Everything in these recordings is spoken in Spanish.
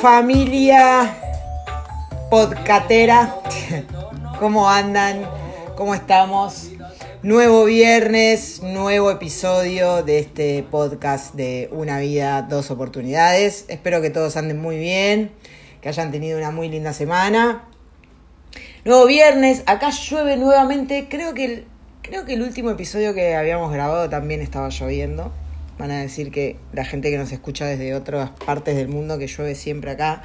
familia podcatera. ¿Cómo andan? ¿Cómo estamos? Nuevo viernes, nuevo episodio de este podcast de Una vida, dos oportunidades. Espero que todos anden muy bien, que hayan tenido una muy linda semana. Nuevo viernes, acá llueve nuevamente. Creo que el, creo que el último episodio que habíamos grabado también estaba lloviendo. Van a decir que la gente que nos escucha desde otras partes del mundo que llueve siempre acá.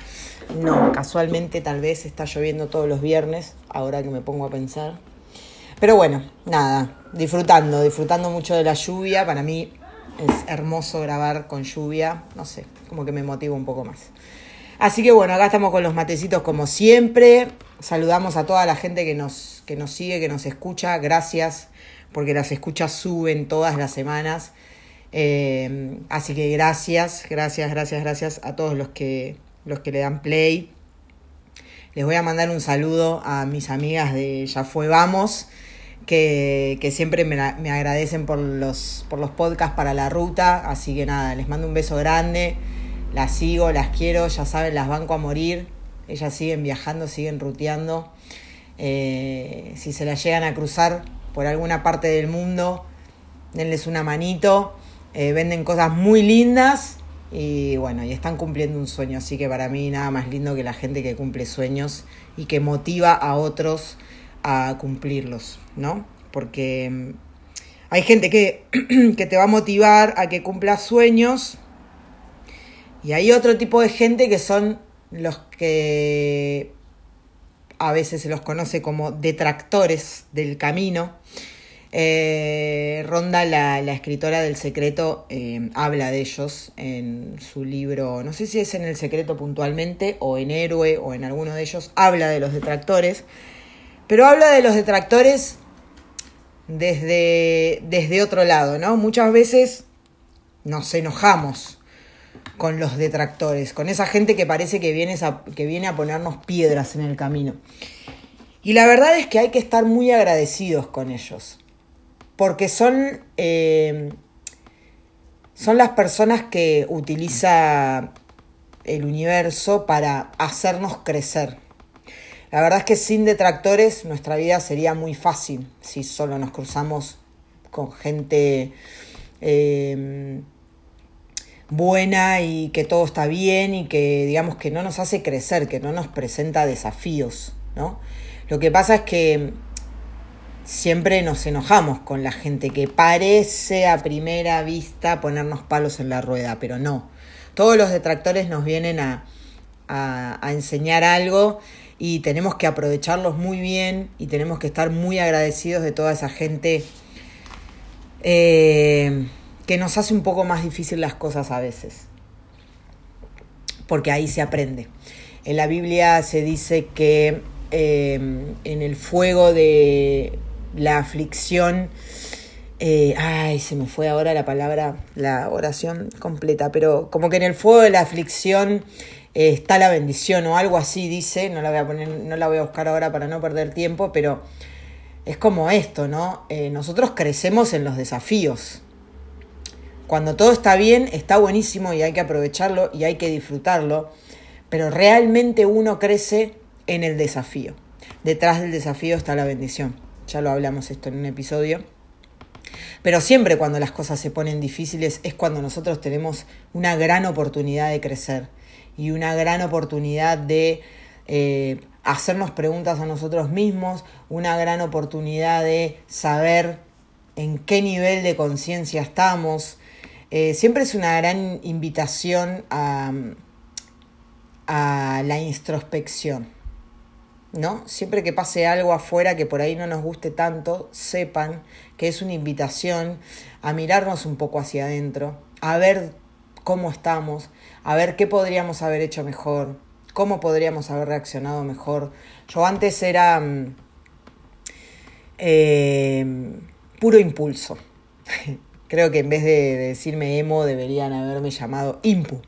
No, casualmente tal vez está lloviendo todos los viernes, ahora que me pongo a pensar. Pero bueno, nada, disfrutando, disfrutando mucho de la lluvia. Para mí es hermoso grabar con lluvia, no sé, como que me motiva un poco más. Así que bueno, acá estamos con los matecitos como siempre. Saludamos a toda la gente que nos, que nos sigue, que nos escucha. Gracias, porque las escuchas suben todas las semanas. Eh, así que gracias, gracias, gracias, gracias a todos los que, los que le dan play. Les voy a mandar un saludo a mis amigas de Ya Fue Vamos, que, que siempre me, me, agradecen por los, por los podcasts para la ruta. Así que nada, les mando un beso grande. Las sigo, las quiero, ya saben, las banco a morir. Ellas siguen viajando, siguen ruteando. Eh, si se las llegan a cruzar por alguna parte del mundo, denles una manito. Eh, venden cosas muy lindas y bueno, y están cumpliendo un sueño, así que para mí nada más lindo que la gente que cumple sueños y que motiva a otros a cumplirlos, ¿no? Porque mm, hay gente que, que te va a motivar a que cumplas sueños y hay otro tipo de gente que son los que a veces se los conoce como detractores del camino eh, Ronda, la, escritora del secreto, eh, habla de ellos en su libro, no sé si es en El secreto puntualmente, o en Héroe, o en alguno de ellos, habla de los detractores, pero habla de los detractores desde, desde otro lado, ¿no? Muchas veces nos enojamos con los detractores, con esa gente que parece que viene que viene a ponernos piedras en el camino. Y la verdad es que hay que estar muy agradecidos con ellos porque son, eh, son las personas que utiliza el universo para hacernos crecer. La verdad es que sin detractores nuestra vida sería muy fácil si solo nos cruzamos con gente eh, buena y que todo está bien y que digamos que no nos hace crecer, que no nos presenta desafíos, ¿no? Lo que pasa es que siempre nos enojamos con la gente que parece a primera vista ponernos palos en la rueda, pero no. Todos los detractores nos vienen a, a, enseñar algo y tenemos que aprovecharlos muy bien y tenemos que estar muy agradecidos de toda esa gente eh, que nos hace un poco más difícil las cosas a veces. Porque ahí se aprende. En la Biblia se dice que eh, en el fuego de la aflicción. Eh, ay, se me fue ahora la palabra, la oración completa, pero como que en el fuego de la aflicción eh, está la bendición o algo así dice, no la voy a poner, no la voy a buscar ahora para no perder tiempo, pero es como esto, ¿no? Eh, nosotros crecemos en los desafíos. Cuando todo está bien, está buenísimo y hay que aprovecharlo y hay que disfrutarlo, pero realmente uno crece en el desafío. Detrás del desafío está la bendición ya lo hablamos esto en un episodio. Pero siempre cuando las cosas se ponen difíciles es cuando nosotros tenemos una gran oportunidad de crecer y una gran oportunidad de eh, hacernos preguntas a nosotros mismos, una gran oportunidad de saber en qué nivel de conciencia estamos. Eh, siempre es una gran invitación a, a la introspección. ¿No? Siempre que pase algo afuera que por ahí no nos guste tanto, sepan que es una invitación a mirarnos un poco hacia adentro, a ver cómo estamos, a ver qué podríamos haber hecho mejor, cómo podríamos haber reaccionado mejor. Yo antes era mm, eh, puro impulso. Creo que en vez de decirme emo deberían haberme llamado impu,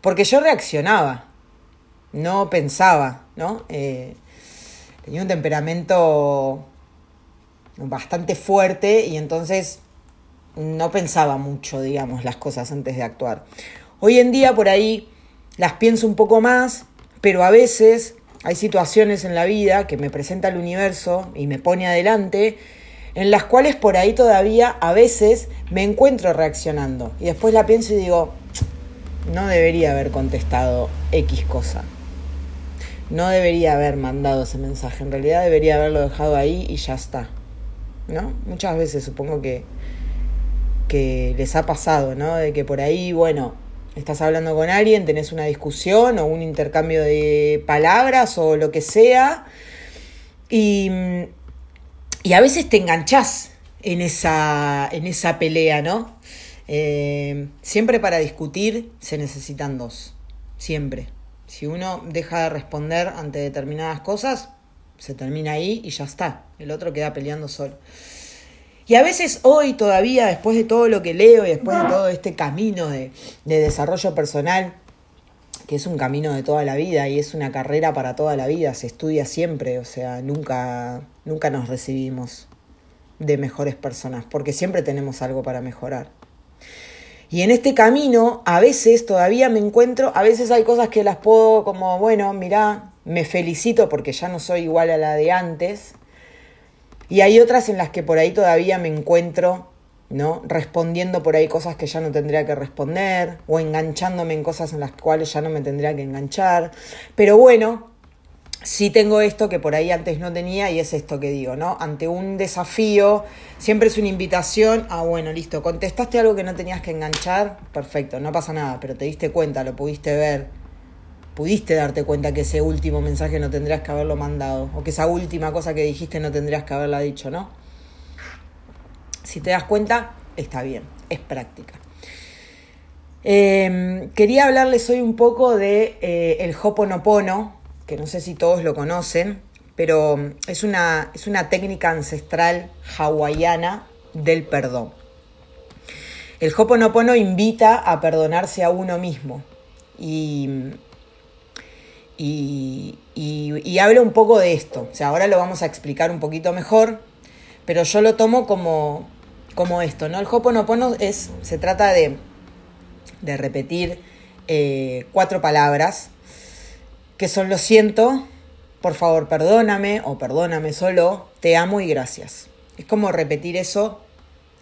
porque yo reaccionaba, no pensaba, ¿no? Eh, tenía un temperamento bastante fuerte y entonces no pensaba mucho, digamos, las cosas antes de actuar. Hoy en día por ahí las pienso un poco más, pero a veces hay situaciones en la vida que me presenta el universo y me pone adelante, en las cuales por ahí todavía a veces me encuentro reaccionando. Y después la pienso y digo, no debería haber contestado X cosa. No debería haber mandado ese mensaje. En realidad debería haberlo dejado ahí y ya está. ¿No? Muchas veces supongo que, que les ha pasado, ¿no? De que por ahí, bueno, estás hablando con alguien, tenés una discusión o un intercambio de palabras o lo que sea, y, a veces te enganchás en esa, en esa pelea, ¿no? Eh, siempre para discutir se necesitan dos, siempre. Si uno deja de responder ante determinadas cosas, se termina ahí y ya está. El otro queda peleando solo. Y a veces hoy todavía, después de todo lo que leo y después de todo este camino de, desarrollo personal, que es un camino de toda la vida y es una carrera para toda la vida, se estudia siempre, o sea, nunca, nunca nos recibimos de mejores personas, porque siempre tenemos algo para mejorar. Y en este camino, a veces todavía me encuentro, a veces hay cosas que las puedo como, bueno, mirá, me felicito porque ya no soy igual a la de antes, y hay otras en las que por ahí todavía me encuentro, ¿no? Respondiendo por ahí cosas que ya no tendría que responder, o enganchándome en cosas en las cuales ya no me tendría que enganchar. Pero bueno, sí tengo esto que por ahí antes no tenía y es esto que digo, ¿no? Ante un desafío, siempre es una invitación a, bueno, listo, contestaste algo que no tenías que enganchar, perfecto, no pasa nada, pero te diste cuenta, lo pudiste ver, pudiste darte cuenta que ese último mensaje no tendrías que haberlo mandado, o que esa última cosa que dijiste no tendrías que haberla dicho, ¿no? Si te das cuenta, está bien, es práctica. Em, quería hablarles hoy un poco de eh, el Hoponopono, que no sé si todos lo conocen, pero es una, es una técnica ancestral hawaiana del perdón. El Hoponopono invita a perdonarse a uno mismo y y, y, hablo un poco de esto. O sea, ahora lo vamos a explicar un poquito mejor, pero yo lo tomo como, como esto, ¿no? El Hoponopono es, se trata de, de repetir eh, cuatro palabras, que son lo siento, por favor perdóname o perdóname solo, te amo y gracias. Es como repetir eso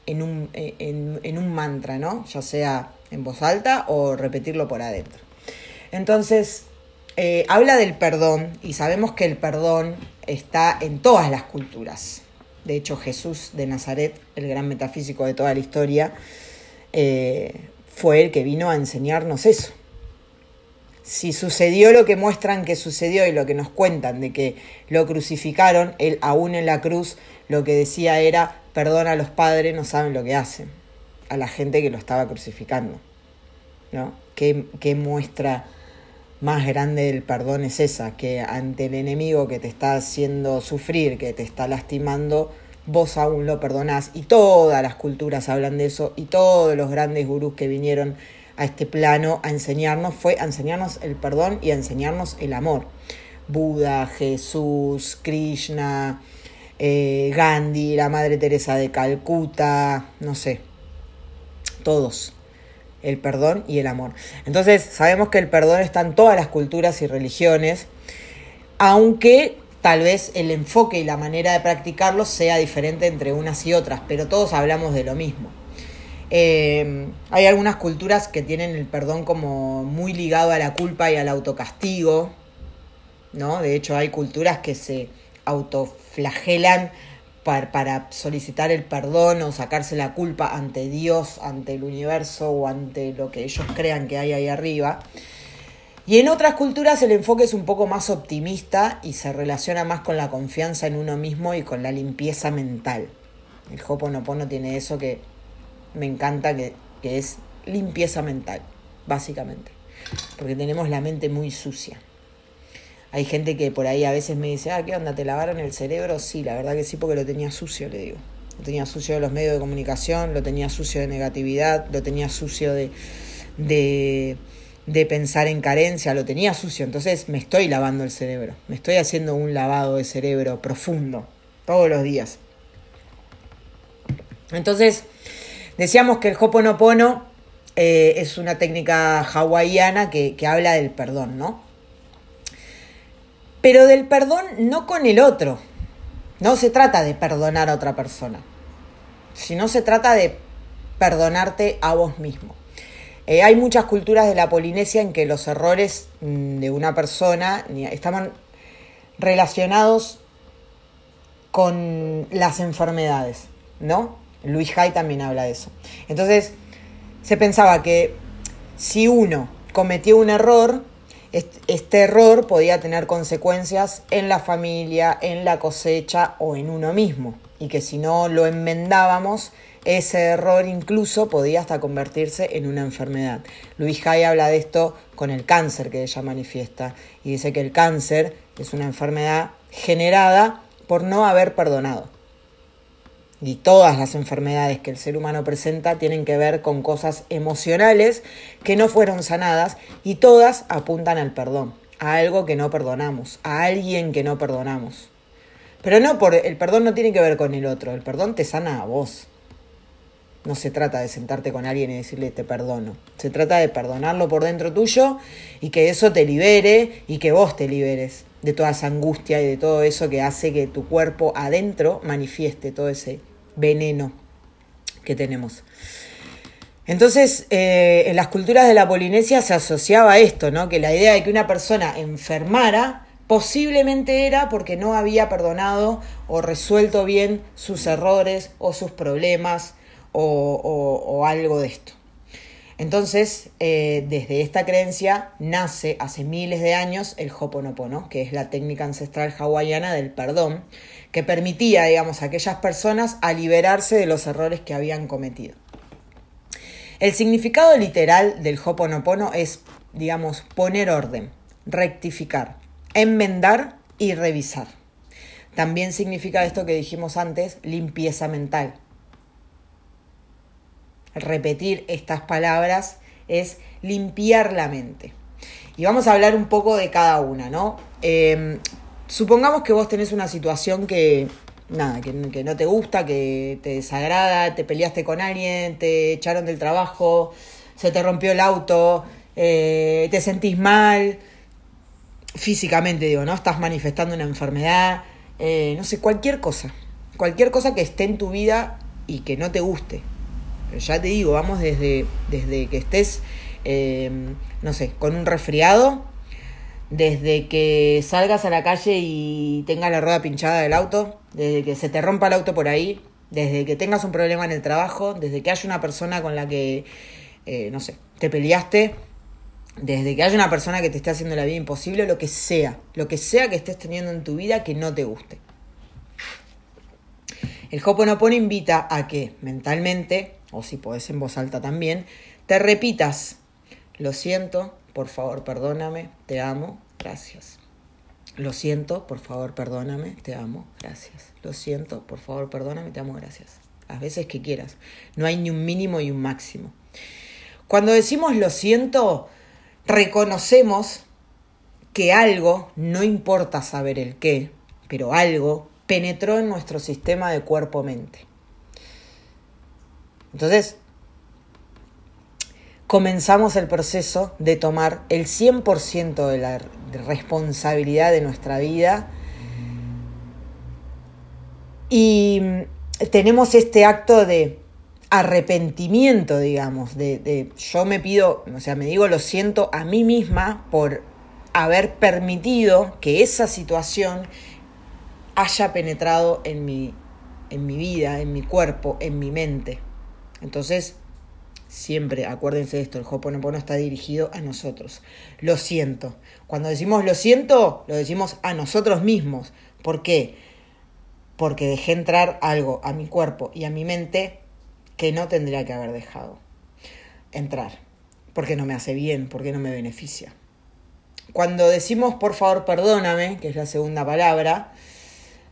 en un, en, en un mantra, ¿no? Ya sea en voz alta o repetirlo por adentro. Entonces, eh, habla del perdón y sabemos que el perdón está en todas las culturas. De hecho, Jesús de Nazaret, el gran metafísico de toda la historia, eh, fue el que vino a enseñarnos eso. Si sucedió lo que muestran que sucedió y lo que nos cuentan de que lo crucificaron, él aún en la cruz lo que decía era, perdona a los padres, no saben lo que hacen, a la gente que lo estaba crucificando. ¿No? ¿Qué, qué muestra más grande del perdón es esa, que ante el enemigo que te está haciendo sufrir, que te está lastimando, vos aún lo perdonás. Y todas las culturas hablan de eso y todos los grandes gurús que vinieron a este plano a enseñarnos fue a enseñarnos el perdón y a enseñarnos el amor. Buda, Jesús, Krishna, eh, Gandhi, la Madre Teresa de Calcuta, no sé, todos el perdón y el amor. Entonces, sabemos que el perdón está en todas las culturas y religiones, aunque tal vez el enfoque y la manera de practicarlo sea diferente entre unas y otras, pero todos hablamos de lo mismo. Eh, hay algunas culturas que tienen el perdón como muy ligado a la culpa y al autocastigo, ¿no? De hecho, hay culturas que se autoflagelan para, solicitar el perdón o sacarse la culpa ante Dios, ante el universo o ante lo que ellos crean que hay ahí arriba. Y en otras culturas el enfoque es un poco más optimista y se relaciona más con la confianza en uno mismo y con la limpieza mental. El Hoponopono tiene eso que me encanta, que, que es limpieza mental, básicamente. Porque tenemos la mente muy sucia. Hay gente que por ahí a veces me dice, ah, ¿qué onda? ¿Te lavaron el cerebro? Sí, la verdad que sí, porque lo tenía sucio, le digo. Lo tenía sucio de los medios de comunicación, lo tenía sucio de negatividad, lo tenía sucio de, de, de pensar en carencia, lo tenía sucio. Entonces me estoy lavando el cerebro, me estoy haciendo un lavado de cerebro profundo, todos los días. Entonces, decíamos que el Hoponopono eh, es una técnica hawaiana que, que habla del perdón, ¿no? Pero del perdón no con el otro. No se trata de perdonar a otra persona, sino se trata de perdonarte a vos mismo. Eh, hay muchas culturas de la Polinesia en que los errores mm, de una persona estaban relacionados con las enfermedades, ¿no? Luis Hay también habla de eso. Entonces, se pensaba que si uno cometió un error, este error podía tener consecuencias en la familia, en la cosecha o en uno mismo. Y que si no lo enmendábamos, ese error incluso podía hasta convertirse en una enfermedad. Luis Hay habla de esto con el cáncer que ella manifiesta y dice que el cáncer es una enfermedad generada por no haber perdonado. Y todas las enfermedades que el ser humano presenta tienen que ver con cosas emocionales que no fueron sanadas y todas apuntan al perdón, a algo que no perdonamos, a alguien que no perdonamos. Pero no por el perdón no tiene que ver con el otro, el perdón te sana a vos. No se trata de sentarte con alguien y decirle te perdono. Se trata de perdonarlo por dentro tuyo y que eso te libere y que vos te liberes de toda esa angustia y de todo eso que hace que tu cuerpo adentro manifieste todo ese veneno que tenemos. Entonces, eh, en las culturas de la Polinesia se asociaba esto, ¿no? Que la idea de que una persona enfermara posiblemente era porque no había perdonado o resuelto bien sus errores o sus problemas o, algo de esto. Entonces, eh, desde esta creencia nace hace miles de años el Hoponopono, que es la técnica ancestral hawaiana del perdón, que permitía, digamos, a aquellas personas a liberarse de los errores que habían cometido. El significado literal del Hoponopono es, digamos, poner orden, rectificar, enmendar y revisar. También significa esto que dijimos antes, limpieza mental, repetir estas palabras es limpiar la mente. Y vamos a hablar un poco de cada una, ¿no? Em, supongamos que vos tenés una situación que, nada, que, no te gusta, que te desagrada, te peleaste con alguien, te echaron del trabajo, se te rompió el auto, eh, te sentís mal, físicamente digo, ¿no? Estás manifestando una enfermedad, eh, no sé, cualquier cosa, cualquier cosa que esté en tu vida y que no te guste, ya te digo, vamos desde, desde que estés, eh, no sé, con un resfriado, desde que salgas a la calle y tengas la rueda pinchada del auto, desde que se te rompa el auto por ahí, desde que tengas un problema en el trabajo, desde que haya una persona con la que, eh, no sé, te peleaste, desde que haya una persona que te esté haciendo la vida imposible, lo que sea, lo que sea que estés teniendo en tu vida que no te guste. El Hoponopono invita a que mentalmente o si podés en voz alta también, te repitas, lo siento, por favor, perdóname, te amo, gracias. Lo siento, por favor, perdóname, te amo, gracias. Lo siento, por favor, perdóname, te amo, gracias. Las veces que quieras. No hay ni un mínimo y un máximo. Cuando decimos lo siento, reconocemos que algo, no importa saber el qué, pero algo penetró en nuestro sistema de cuerpo-mente. Entonces, comenzamos el proceso de tomar el 100% de la responsabilidad de nuestra vida y tenemos este acto de arrepentimiento, digamos, de, de, yo me pido, o sea, me digo lo siento a mí misma por haber permitido que esa situación haya penetrado en mi, en mi vida, en mi cuerpo, en mi mente. Entonces, siempre acuérdense de esto, el Hoponopono está dirigido a nosotros. Lo siento. Cuando decimos lo siento, lo decimos a nosotros mismos. ¿Por qué? Porque dejé entrar algo a mi cuerpo y a mi mente que no tendría que haber dejado entrar. Porque no me hace bien, porque no me beneficia. Cuando decimos por favor perdóname, que es la segunda palabra,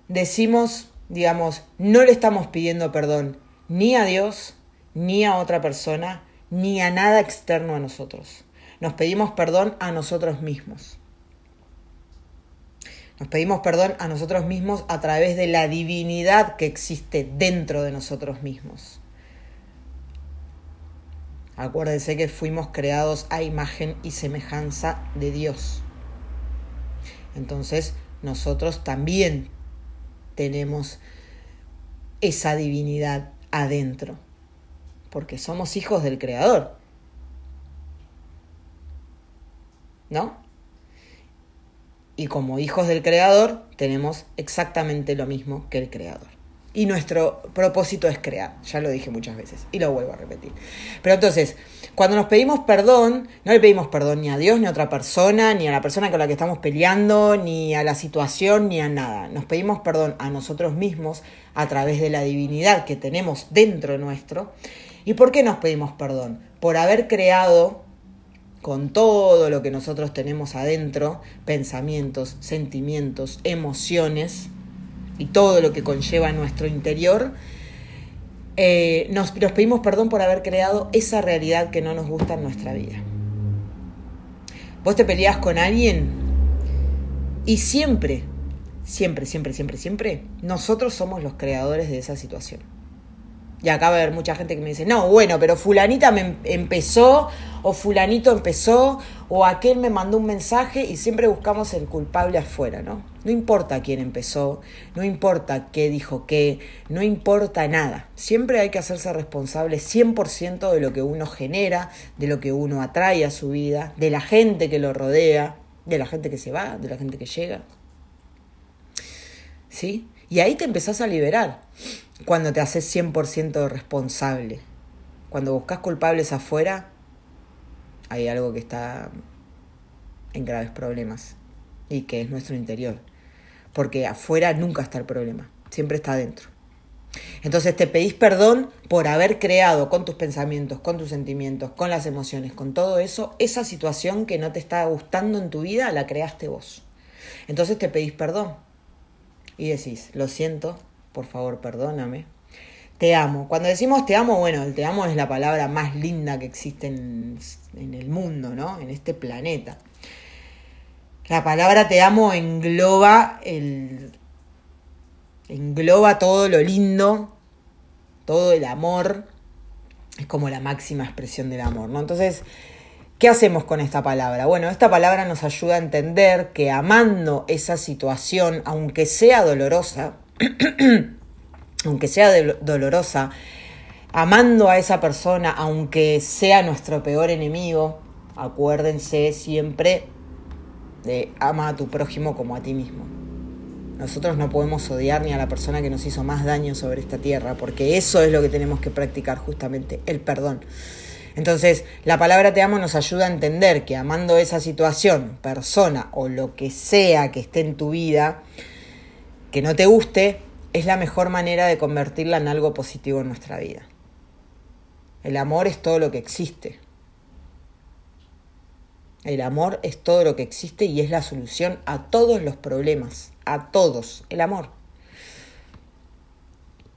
decimos, digamos, no le estamos pidiendo perdón ni a Dios, ni a otra persona, ni a nada externo a nosotros. Nos pedimos perdón a nosotros mismos. Nos pedimos perdón a nosotros mismos a través de la divinidad que existe dentro de nosotros mismos. Acuérdense que fuimos creados a imagen y semejanza de Dios. Entonces, nosotros también tenemos esa divinidad adentro, porque somos hijos del Creador. ¿No? Y como hijos del Creador tenemos exactamente lo mismo que el Creador. Y nuestro propósito es crear, ya lo dije muchas veces y lo vuelvo a repetir. Pero entonces, cuando nos pedimos perdón, no le pedimos perdón ni a Dios, ni a otra persona, ni a la persona con la que estamos peleando, ni a la situación, ni a nada. Nos pedimos perdón a nosotros mismos a través de la divinidad que tenemos dentro nuestro. ¿Y por qué nos pedimos perdón? Por haber creado con todo lo que nosotros tenemos adentro, pensamientos, sentimientos, emociones, y todo lo que conlleva nuestro interior, eh, nos, nos pedimos perdón por haber creado esa realidad que no nos gusta en nuestra vida. Vos te peleás con alguien y siempre, siempre, siempre, siempre, siempre, nosotros somos los creadores de esa situación. Y acá va a haber mucha gente que me dice, no, bueno, pero fulanita me em-, empezó, o fulanito empezó, o aquel me mandó un mensaje y siempre buscamos el culpable afuera, ¿no? No importa quién empezó, no importa qué dijo qué, no importa nada. Siempre hay que hacerse responsable 100% de lo que uno genera, de lo que uno atrae a su vida, de la gente que lo rodea, de la gente que se va, de la gente que llega. ¿Sí? Y ahí te empezás a liberar cuando te haces 100% responsable. Cuando buscas culpables afuera, hay algo que está en graves problemas y que es nuestro interior. Porque afuera nunca está el problema, siempre está adentro. Entonces te pedís perdón por haber creado con tus pensamientos, con tus sentimientos, con las emociones, con todo eso, esa situación que no te está gustando en tu vida, la creaste vos. Entonces te pedís perdón y decís, lo siento, por favor perdóname. Te amo. Cuando decimos te amo, bueno, el te amo es la palabra más linda que existe en, en el mundo, ¿no? En este planeta. La palabra te amo engloba el engloba todo lo lindo, todo el amor. Es como la máxima expresión del amor, ¿no? Entonces, ¿qué hacemos con esta palabra? Bueno, esta palabra nos ayuda a entender que amando esa situación, aunque sea dolorosa, aunque sea dolorosa, amando a esa persona, aunque sea nuestro peor enemigo, acuérdense siempre de ama a tu prójimo como a ti mismo. Nosotros no podemos odiar ni a la persona que nos hizo más daño sobre esta tierra, porque eso es lo que tenemos que practicar justamente, el perdón. Entonces, la palabra te amo nos ayuda a entender que amando esa situación, persona o lo que sea que esté en tu vida, que no te guste, es la mejor manera de convertirla en algo positivo en nuestra vida. El amor es todo lo que existe. El amor es todo lo que existe y es la solución a todos los problemas, a todos, el amor.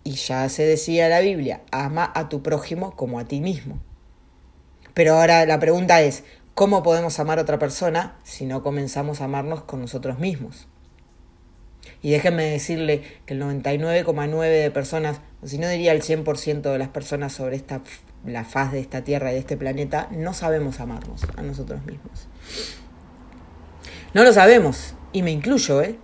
Y ya se decía la Biblia, ama a tu prójimo como a ti mismo. Pero ahora la pregunta es, ¿cómo podemos amar a otra persona si no comenzamos a amarnos con nosotros mismos? Y déjenme decirle que el 99,9 de personas, o si no diría el 100% de las personas sobre esta, la faz de esta tierra y de este planeta, no sabemos amarnos a nosotros mismos. No lo sabemos, y me incluyo, ¿eh?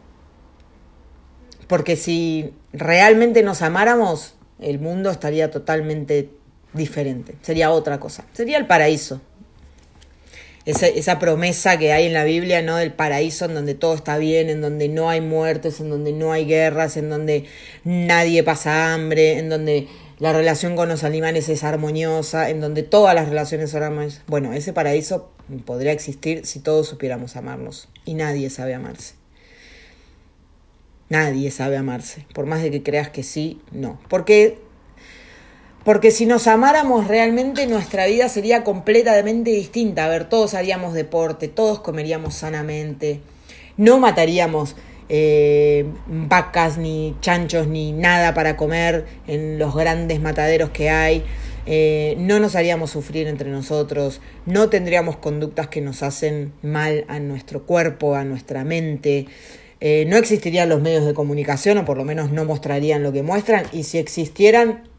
Porque si realmente nos amáramos, el mundo estaría totalmente diferente, sería otra cosa, sería el paraíso, esa, esa, promesa que hay en la Biblia, ¿no? Del paraíso en donde todo está bien, en donde no hay muertes, en donde no hay guerras, en donde nadie pasa hambre, en donde la relación con los animales es armoniosa, en donde todas las relaciones son armoniosas. Bueno, ese paraíso podría existir si todos supiéramos amarnos. Y nadie sabe amarse. Nadie sabe amarse. Por más de que creas que sí, no. Porque porque si nos amáramos realmente nuestra vida sería completamente distinta. A ver, todos haríamos deporte, todos comeríamos sanamente, no mataríamos eh, vacas ni chanchos ni nada para comer en los grandes mataderos que hay. Eh, no nos haríamos sufrir entre nosotros, no tendríamos conductas que nos hacen mal a nuestro cuerpo, a nuestra mente. Eh, no existirían los medios de comunicación o por lo menos no mostrarían lo que muestran y si existieran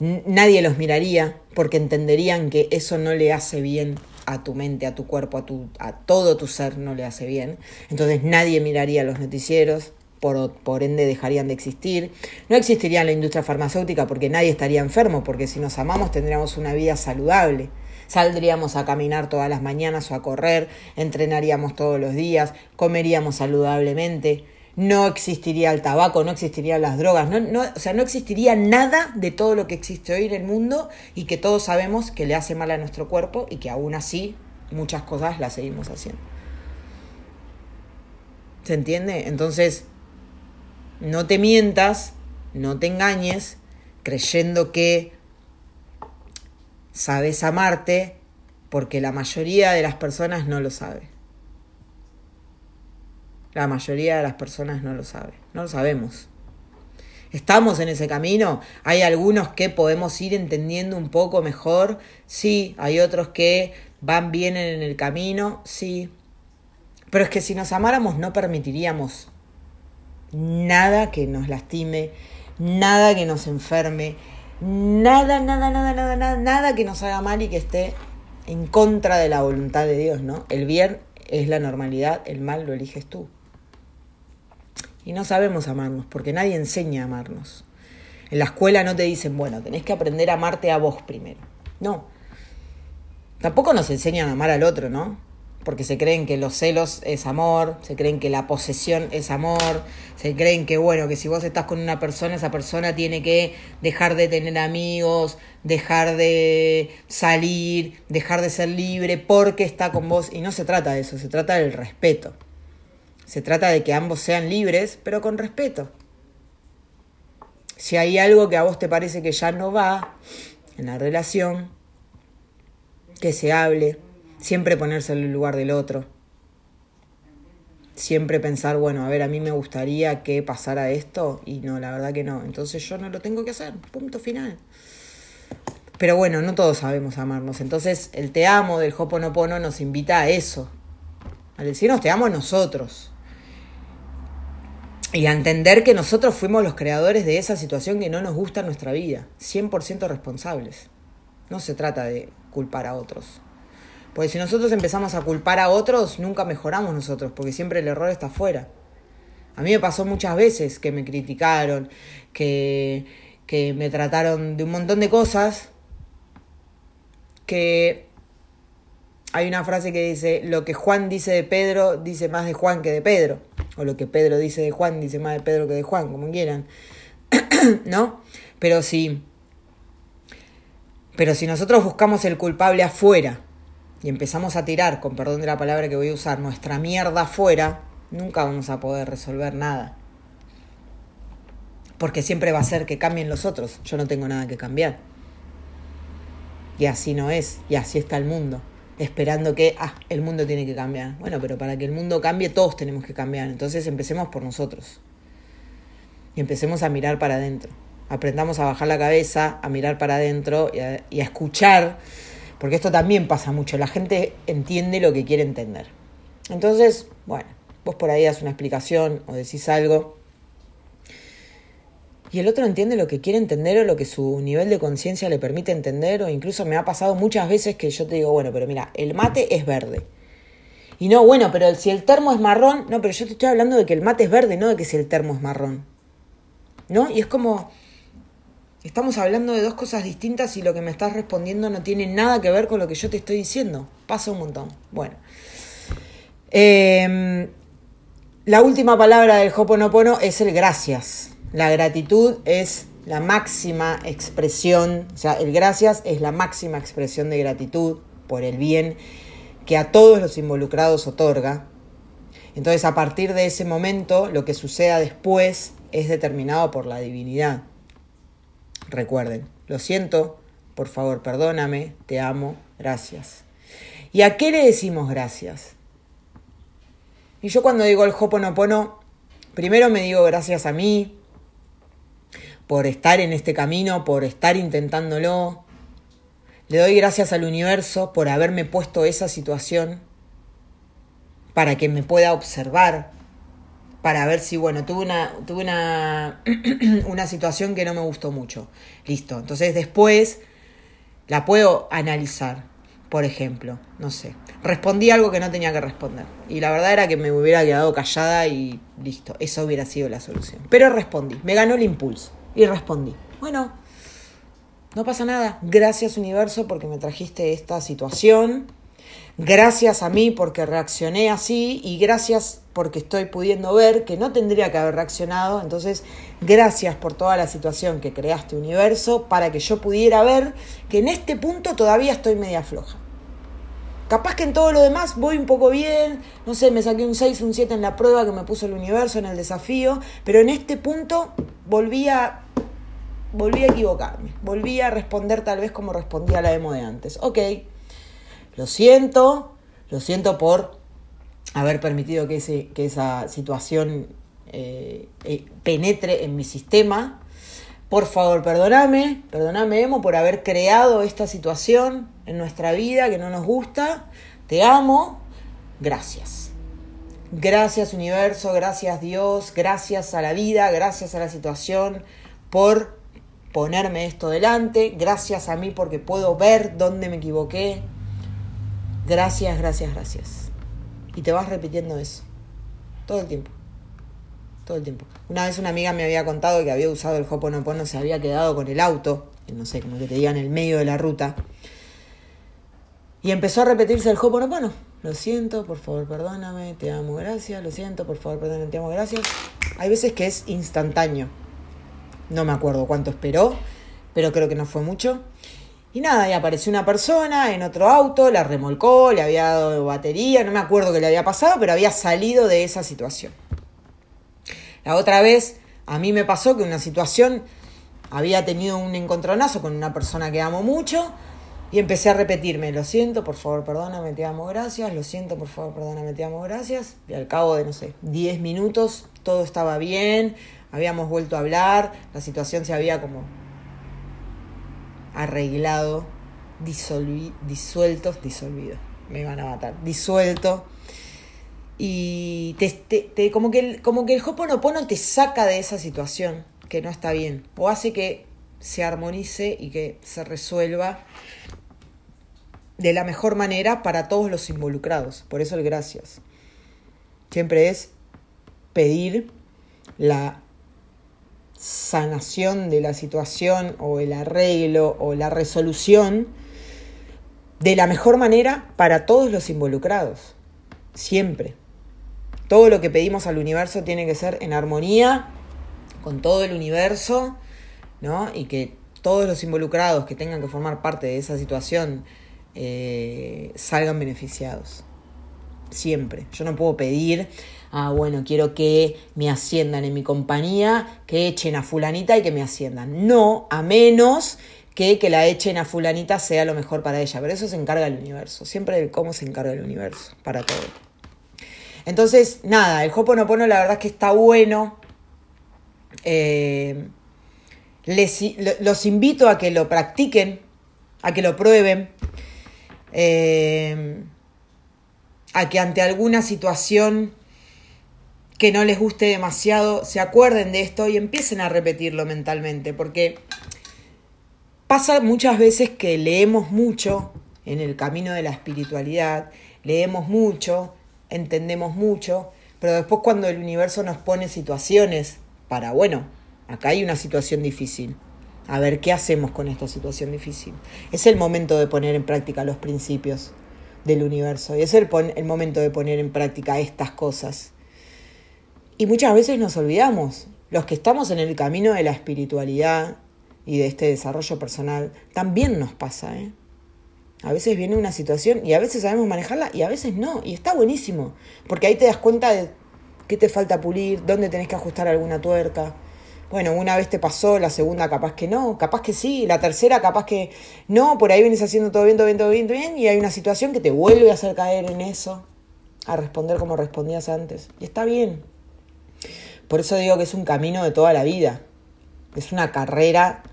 nadie los miraría porque entenderían que eso no le hace bien a tu mente, a tu cuerpo, a, tu, a todo tu ser no le hace bien. Entonces nadie miraría los noticieros, por, por, ende dejarían de existir. No existiría la industria farmacéutica porque nadie estaría enfermo, porque si nos amamos tendríamos una vida saludable. Saldríamos a caminar todas las mañanas o a correr, entrenaríamos todos los días, comeríamos saludablemente, no existiría el tabaco, no existirían las drogas, no, no, o sea, no existiría nada de todo lo que existe hoy en el mundo y que todos sabemos que le hace mal a nuestro cuerpo y que aún así muchas cosas las seguimos haciendo. ¿Se entiende? Entonces, no te mientas, no te engañes, creyendo que sabes amarte porque la mayoría de las personas no lo sabe. La mayoría de las personas no lo sabe, no lo sabemos. ¿Estamos en ese camino? Hay algunos que podemos ir entendiendo un poco mejor, sí, hay otros que van bien en el camino, sí. Pero es que si nos amáramos no permitiríamos nada que nos lastime, nada que nos enferme, nada, nada, nada, nada, nada, nada que nos haga mal y que esté en contra de la voluntad de Dios, ¿no? El bien es la normalidad, el mal lo eliges tú. Y no sabemos amarnos, porque nadie enseña a amarnos. En la escuela no te dicen, bueno, tenés que aprender a amarte a vos primero. No. Tampoco nos enseñan a amar al otro, ¿no? porque se creen que los celos es amor, se creen que la posesión es amor, se creen que bueno, que si vos estás con una persona, esa persona tiene que dejar de tener amigos, dejar de salir, dejar de ser libre porque está con vos y no se trata de eso, se trata del respeto. Se trata de que ambos sean libres, pero con respeto. Si hay algo que a vos te parece que ya no va en la relación, que se hable, Siempre ponerse en el lugar del otro. Siempre pensar, bueno, a ver, a mí me gustaría que pasara esto y no, la verdad que no. Entonces yo no lo tengo que hacer. Punto final. Pero bueno, no todos sabemos amarnos. Entonces el te amo del Hoponopono nos invita a eso. A decirnos te amo nosotros. Y a entender que nosotros fuimos los creadores de esa situación que no nos gusta en nuestra vida. 100% responsables. No se trata de culpar a otros. Porque si nosotros empezamos a culpar a otros, nunca mejoramos nosotros, porque siempre el error está afuera. A mí me pasó muchas veces que me criticaron, que, que me trataron de un montón de cosas, que hay una frase que dice, lo que Juan dice de Pedro dice más de Juan que de Pedro, o lo que Pedro dice de Juan dice más de Pedro que de Juan, como quieran, ¿no? Pero si, pero si nosotros buscamos el culpable afuera, y empezamos a tirar, con perdón de la palabra que voy a usar, nuestra mierda afuera, nunca vamos a poder resolver nada. Porque siempre va a ser que cambien los otros. Yo no tengo nada que cambiar. Y así no es. Y así está el mundo. Esperando que, ah, el mundo tiene que cambiar. Bueno, pero para que el mundo cambie todos tenemos que cambiar. Entonces empecemos por nosotros. Y empecemos a mirar para adentro. Aprendamos a bajar la cabeza, a mirar para adentro y a, y a escuchar porque esto también pasa mucho, la gente entiende lo que quiere entender. Entonces, bueno, vos por ahí das una explicación o decís algo y el otro entiende lo que quiere entender o lo que su nivel de conciencia le permite entender o incluso me ha pasado muchas veces que yo te digo, bueno, pero mira, el mate es verde. Y no, bueno, pero si el termo es marrón, no, pero yo te estoy hablando de que el mate es verde, no de que si el termo es marrón. ¿No? Y es como, Estamos hablando de dos cosas distintas y lo que me estás respondiendo no tiene nada que ver con lo que yo te estoy diciendo. Pasa un montón. Bueno. Em, la última palabra del Hoponopono es el gracias. La gratitud es la máxima expresión, o sea, el gracias es la máxima expresión de gratitud por el bien que a todos los involucrados otorga. Entonces, a partir de ese momento, lo que suceda después es determinado por la divinidad. Recuerden, lo siento, por favor, perdóname, te amo, gracias. ¿Y a qué le decimos gracias? Y yo cuando digo el Hoponopono, primero me digo gracias a mí por estar en este camino, por estar intentándolo. Le doy gracias al universo por haberme puesto esa situación para que me pueda observar, para ver si, bueno, tuve una, tuve una, una situación que no me gustó mucho. Listo. Entonces después la puedo analizar. Por ejemplo, no sé, respondí algo que no tenía que responder. Y la verdad era que me hubiera quedado callada y listo, eso hubiera sido la solución. Pero respondí, me ganó el impulso y respondí. Bueno, no pasa nada. Gracias universo porque me trajiste esta situación. Gracias a mí porque reaccioné así y gracias porque estoy pudiendo ver que no tendría que haber reaccionado. Entonces, gracias por toda la situación que creaste universo para que yo pudiera ver que en este punto todavía estoy media floja. Capaz que en todo lo demás voy un poco bien, no sé, me saqué un 6, un 7 en la prueba que me puso el universo en el desafío, pero en este punto volví a volví a equivocarme, volví a responder tal vez como respondía la demo de antes. Ok, lo siento, lo siento por haber permitido que, ese, que esa situación eh, eh, penetre en mi sistema. Por favor, perdóname, perdóname, Emo, por haber creado esta situación en nuestra vida que no nos gusta. Te amo. Gracias. Gracias universo, gracias Dios, gracias a la vida, gracias a la situación por ponerme esto delante, gracias a mí porque puedo ver dónde me equivoqué. Gracias, gracias, gracias. Y te vas repitiendo eso. Todo el tiempo. Todo el tiempo. Una vez una amiga me había contado que había usado el Hoponopono, se había quedado con el auto, no sé, como que te digan en el medio de la ruta. Y empezó a repetirse el Hoponopono. Lo siento, por favor, perdóname, te amo, gracias. Lo siento, por favor, perdóname, te amo, gracias. Hay veces que es instantáneo no me acuerdo cuánto esperó, pero creo que no fue mucho. Y nada, y apareció una persona en otro auto, la remolcó, le había dado batería, no me acuerdo qué le había pasado, pero había salido de esa situación. La otra vez a mí me pasó que una situación había tenido un encontronazo con una persona que amo mucho y empecé a repetirme, lo siento, por favor, perdóname, te amo, gracias, lo siento, por favor, perdóname, te amo, gracias. Y al cabo de, no sé, 10 minutos todo estaba bien, habíamos vuelto a hablar, la situación se había como arreglado, disuelto, disolvido, me van a matar, disuelto. Y te, como, que el, como que el Hoponopono te saca de esa situación que no está bien, o hace que se armonice y que se resuelva de la mejor manera para todos los involucrados. Por eso el gracias. Siempre es pedir la sanación de la situación o el arreglo o la resolución de la mejor manera para todos los involucrados. Siempre. Todo lo que pedimos al universo tiene que ser en armonía con todo el universo, ¿no? Y que todos los involucrados que tengan que formar parte de esa situación eh, salgan beneficiados. Siempre. Yo no puedo pedir ah, bueno, quiero que me asciendan en mi compañía, que echen a fulanita y que me asciendan. No, a menos que que la echen a fulanita sea lo mejor para ella, pero eso se encarga el universo, siempre de cómo se encarga el universo, para todo. Entonces, nada, el Hoponopono la verdad es que está bueno. Eh, los invito a que lo practiquen, a que lo prueben, eh, a que ante alguna situación que no les guste demasiado, se acuerden de esto y empiecen a repetirlo mentalmente, porque pasa muchas veces que leemos mucho en el camino de la espiritualidad, leemos mucho, entendemos mucho, pero después cuando el universo nos pone situaciones para, bueno, acá hay una situación difícil, a ver qué hacemos con esta situación difícil. Es el momento de poner en práctica los principios del universo y es el, el momento de poner en práctica estas cosas y muchas veces nos olvidamos, los que estamos en el camino de la espiritualidad y de este desarrollo personal, también nos pasa, ¿eh? A veces viene una situación y a veces sabemos manejarla y a veces no. Y está buenísimo, porque ahí te das cuenta de qué te falta pulir, dónde tenés que ajustar alguna tuerca. Bueno, una vez te pasó, la segunda capaz que no, capaz que sí, la tercera capaz que no, por ahí vienes haciendo todo bien, todo bien, todo bien, todo bien, y hay una situación que te vuelve a hacer caer en eso, a responder como respondías antes. Y está bien, por eso digo que es un camino de toda la vida. Es una carrera,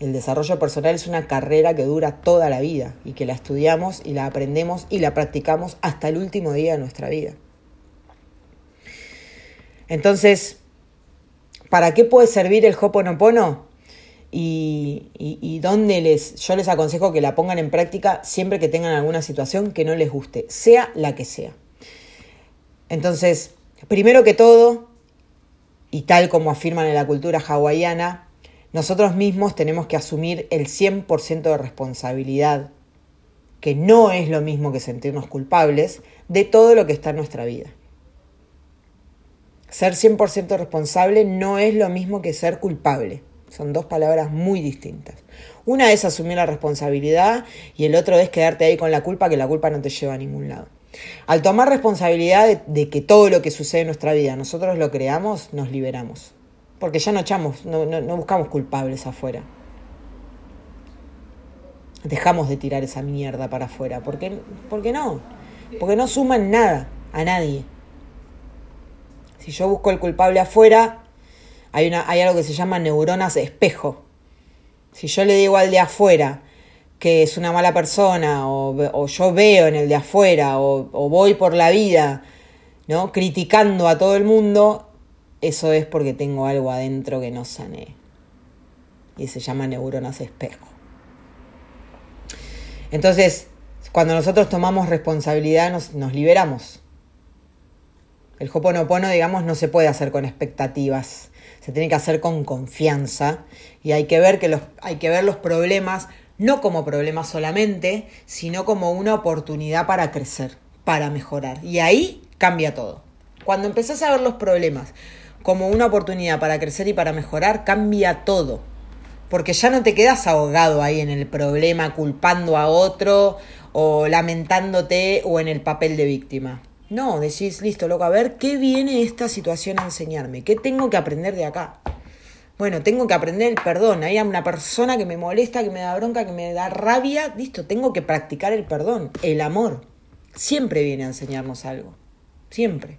el desarrollo personal es una carrera que dura toda la vida y que la estudiamos y la aprendemos y la practicamos hasta el último día de nuestra vida. Entonces, ¿para qué puede servir el Hoponopono? Y, y, y dónde les, yo les aconsejo que la pongan en práctica siempre que tengan alguna situación que no les guste, sea la que sea. Entonces, primero que todo, y tal como afirman en la cultura hawaiana, nosotros mismos tenemos que asumir el 100% de responsabilidad, que no es lo mismo que sentirnos culpables, de todo lo que está en nuestra vida. Ser 100% responsable no es lo mismo que ser culpable. Son dos palabras muy distintas. Una es asumir la responsabilidad y el otro es quedarte ahí con la culpa, que la culpa no te lleva a ningún lado. Al tomar responsabilidad de, que todo lo que sucede en nuestra vida nosotros lo creamos, nos liberamos. Porque ya no echamos, no, no buscamos culpables afuera. Dejamos de tirar esa mierda para afuera. ¿Por qué, ¿Por qué no? Porque no suman nada a nadie. Si yo busco el culpable afuera, hay, una, hay algo que se llama neuronas espejo. Si yo le digo al de afuera que es una mala persona, o, yo veo en el de afuera, o, o, voy por la vida, ¿no? criticando a todo el mundo, eso es porque tengo algo adentro que no sané. Y se llama neuronas espejo. Entonces, cuando nosotros tomamos responsabilidad, nos, nos liberamos. El Hoponopono, digamos, no se puede hacer con expectativas se tiene que hacer con confianza y hay que ver que los, hay que ver los problemas no como problemas solamente, sino como una oportunidad para crecer, para mejorar. Y ahí cambia todo. Cuando empezás a ver los problemas como una oportunidad para crecer y para mejorar, cambia todo. Porque ya no te quedas ahogado ahí en el problema, culpando a otro o lamentándote o en el papel de víctima. No, decís, listo, loco, a ver qué viene esta situación a enseñarme, qué tengo que aprender de acá. Bueno, tengo que aprender el perdón. Hay una persona que me molesta, que me da bronca, que me da rabia. Listo, tengo que practicar el perdón, el amor. Siempre viene a enseñarnos algo. Siempre.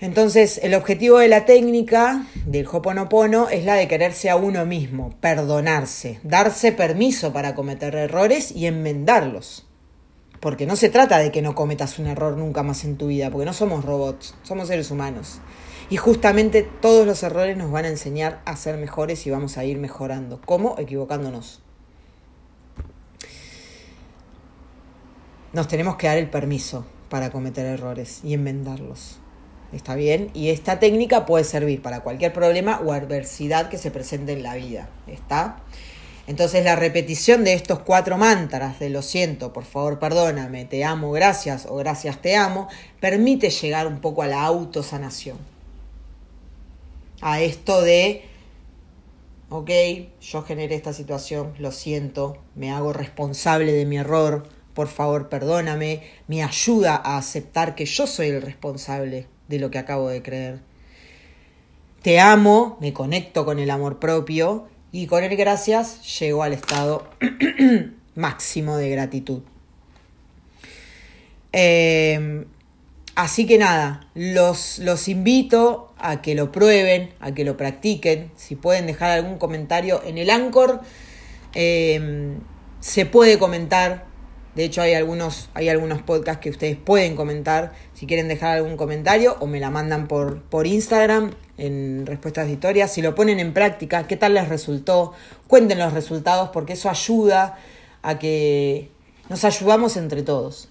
Entonces, el objetivo de la técnica del Hoponopono es la de quererse a uno mismo, perdonarse, darse permiso para cometer errores y enmendarlos. Porque no se trata de que no cometas un error nunca más en tu vida, porque no somos robots, somos seres humanos. Y justamente todos los errores nos van a enseñar a ser mejores y vamos a ir mejorando. ¿Cómo? Equivocándonos. Nos tenemos que dar el permiso para cometer errores y enmendarlos. ¿Está bien? Y esta técnica puede servir para cualquier problema o adversidad que se presente en la vida. ¿Está? Entonces la repetición de estos cuatro mantras de lo siento, por favor perdóname, te amo, gracias o gracias te amo, permite llegar un poco a la autosanación. A esto de, ok, yo generé esta situación, lo siento, me hago responsable de mi error, por favor perdóname, me ayuda a aceptar que yo soy el responsable de lo que acabo de creer. Te amo, me conecto con el amor propio y con él gracias llegó al estado máximo de gratitud. Em, así que nada, los, los invito a que lo prueben, a que lo practiquen. Si pueden dejar algún comentario en el Anchor, em, se puede comentar. De hecho, hay algunos, hay algunos podcasts que ustedes pueden comentar. Si quieren dejar algún comentario o me la mandan por, por Instagram en respuestas de historias, si lo ponen en práctica, qué tal les resultó, cuenten los resultados porque eso ayuda a que nos ayudamos entre todos.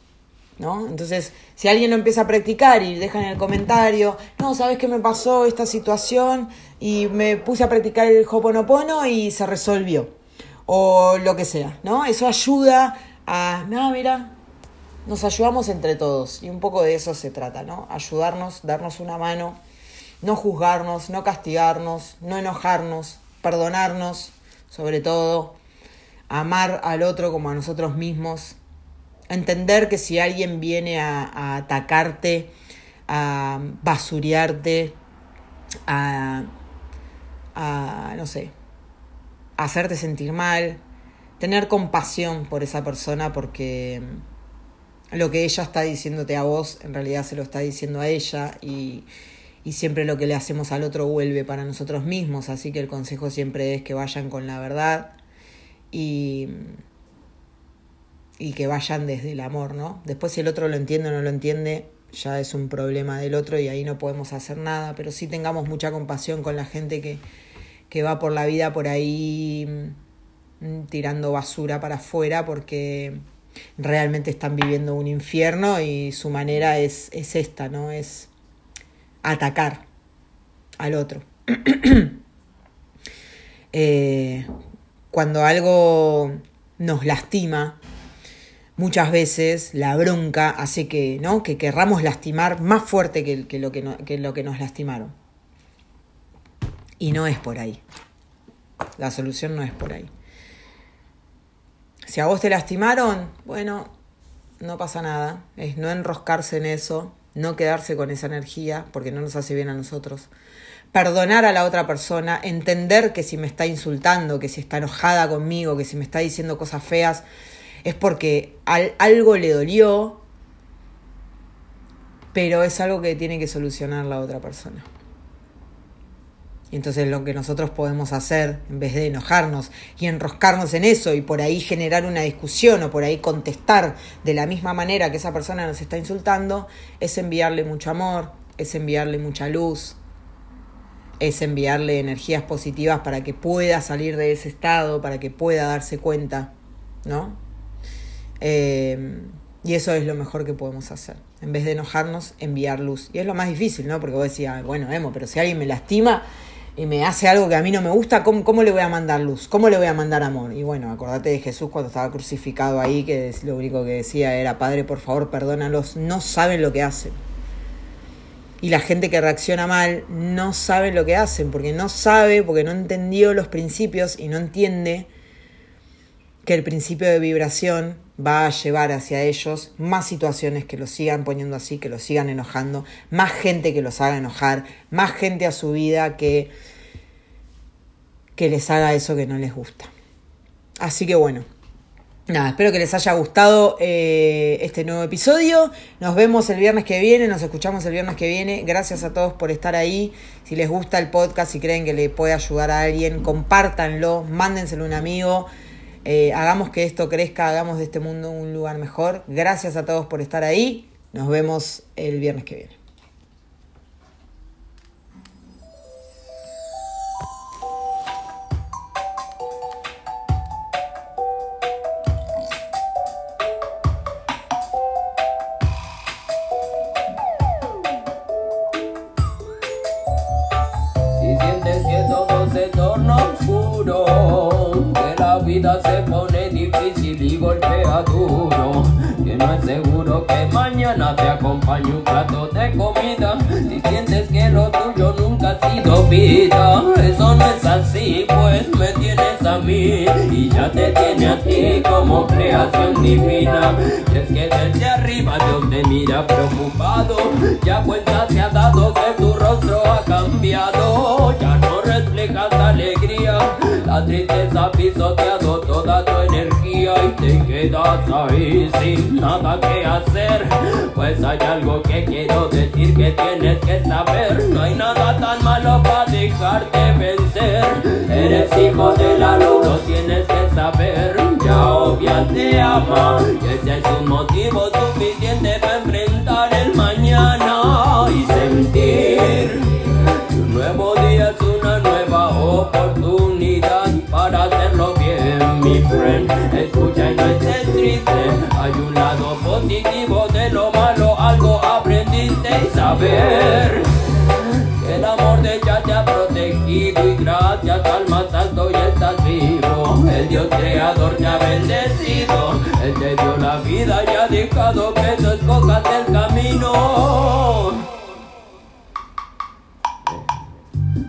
¿No? Entonces, si alguien lo empieza a practicar y deja en el comentario, no, ¿sabes qué me pasó esta situación? Y me puse a practicar el Hoponopono y se resolvió. O lo que sea, ¿no? Eso ayuda a, no, mira, nos ayudamos entre todos. Y un poco de eso se trata, ¿no? Ayudarnos, darnos una mano no juzgarnos, no castigarnos, no enojarnos, perdonarnos, sobre todo, amar al otro como a nosotros mismos, entender que si alguien viene a, atacarte, a basurearte, a, a, no sé, a hacerte sentir mal, tener compasión por esa persona porque lo que ella está diciéndote a vos en realidad se lo está diciendo a ella y, y siempre lo que le hacemos al otro vuelve para nosotros mismos, así que el consejo siempre es que vayan con la verdad y, y que vayan desde el amor, ¿no? Después si el otro lo entiende o no lo entiende, ya es un problema del otro y ahí no podemos hacer nada, pero sí tengamos mucha compasión con la gente que, que va por la vida por ahí mm, tirando basura para afuera porque realmente están viviendo un infierno y su manera es, es esta, ¿no? Es atacar al otro. Eh, cuando algo nos lastima, muchas veces la bronca hace que, ¿no? que querramos lastimar más fuerte que, lo que, que lo que nos lastimaron. Y no es por ahí. La solución no es por ahí. Si a vos te lastimaron, bueno, no pasa nada. Es no enroscarse en eso, no quedarse con esa energía, porque no nos hace bien a nosotros. Perdonar a la otra persona, entender que si me está insultando, que si está enojada conmigo, que si me está diciendo cosas feas, es porque algo le dolió, pero es algo que tiene que solucionar la otra persona. Entonces lo que nosotros podemos hacer, en vez de enojarnos y enroscarnos en eso y por ahí generar una discusión o por ahí contestar de la misma manera que esa persona nos está insultando, es enviarle mucho amor, es enviarle mucha luz, es enviarle energías positivas para que pueda salir de ese estado, para que pueda darse cuenta, ¿no? Eh, y eso es lo mejor que podemos hacer. En vez de enojarnos, enviar luz. Y es lo más difícil, ¿no? Porque vos decías, bueno, Emo, pero si alguien me lastima, y me hace algo que a mí no me gusta, ¿cómo, le voy a mandar luz? ¿Cómo le voy a mandar amor? Y bueno, acordate de Jesús cuando estaba crucificado ahí, que lo único que decía era, Padre, por favor, perdónalos, no saben lo que hacen. Y la gente que reacciona mal no sabe lo que hacen, porque no sabe, porque no entendió los principios y no entiende que el principio de vibración va a llevar hacia ellos más situaciones que los sigan poniendo así, que los sigan enojando, más gente que los haga enojar, más gente a su vida que, que les haga eso que no les gusta. Así que bueno, nada, espero que les haya gustado eh, este nuevo episodio. Nos vemos el viernes que viene, nos escuchamos el viernes que viene. Gracias a todos por estar ahí. Si les gusta el podcast, si creen que le puede ayudar a alguien, compártanlo, mándenselo a un amigo. Eh, hagamos que esto crezca, hagamos de este mundo un lugar mejor. Gracias a todos por estar ahí. Nos vemos el viernes que viene. Y ya te tiene a ti como creación divina. Y es que desde arriba Dios te mira preocupado, ya cuenta se ha dado que tu rostro ha cambiado, ya no reflejas alegría, la tristeza ha pisoteado toda tu energía y te quedas ahí sin nada que hacer. Pues hay algo que quiero decir que tienes que saber, no hay nada tan malo para dejarte. Eres hijo de la luz, lo tienes que saber, ya obvia te ama y ese es un motivo suficiente dejado que tú escojas el camino.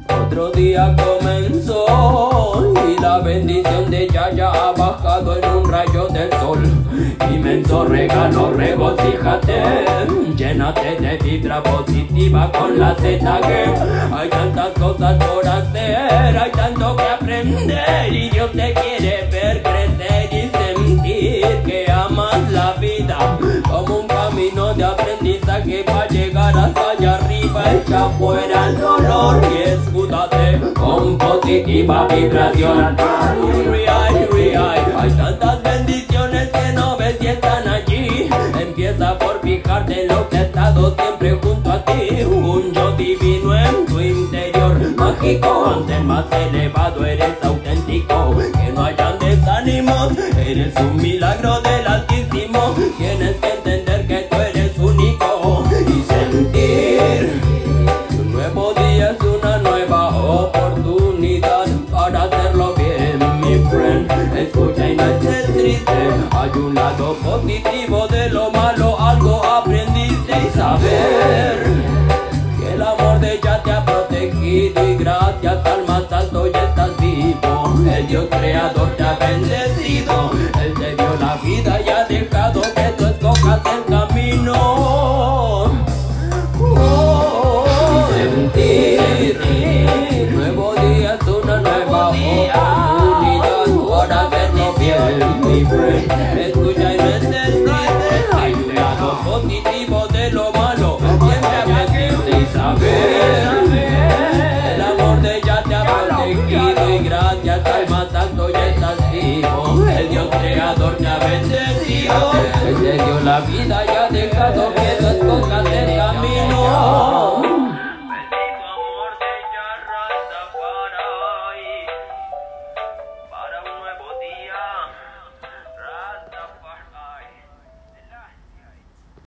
Otro día comenzó y la bendición de ella ya ha bajado en un rayo del sol. Inmenso regalo, regocíjate, llénate de vibra positiva con la ZG. Hay tantas cosas por hacer, hay tanto que aprender y Dios te quiere ver crecer y sentir que echa fuera el dolor y escúdate con positiva vibración. Real, real, hay tantas bendiciones que no ves y están allí. Empieza por fijarte lo que ha estado siempre junto a ti. Un yo divino en tu interior, mágico. Ante más elevado eres auténtico. Que no hayan desánimos, eres un milagro del Altísimo.